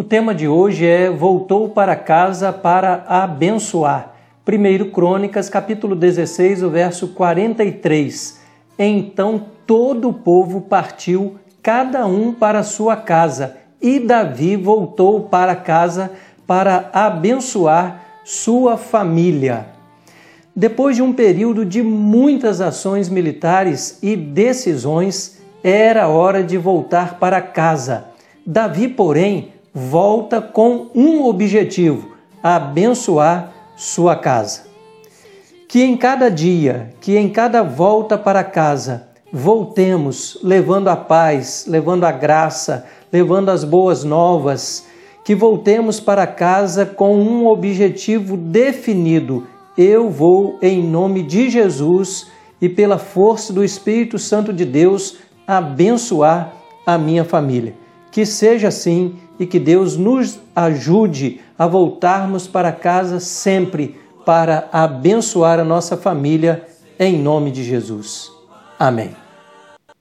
O tema de hoje é Voltou para casa para abençoar. 1 Crônicas, capítulo 16, o verso 43. Então todo o povo partiu, cada um para sua casa, e Davi voltou para casa para abençoar sua família. Depois de um período de muitas ações militares e decisões, era hora de voltar para casa. Davi, porém, volta com um objetivo: abençoar sua casa. Que em cada dia, que em cada volta para casa, voltemos levando a paz, levando a graça, levando as boas novas, que voltemos para casa com um objetivo definido. Eu vou, em nome de Jesus e pela força do Espírito Santo de Deus, abençoar a minha família. Que seja assim e que Deus nos ajude a voltarmos para casa sempre para abençoar a nossa família, em nome de Jesus. Amém.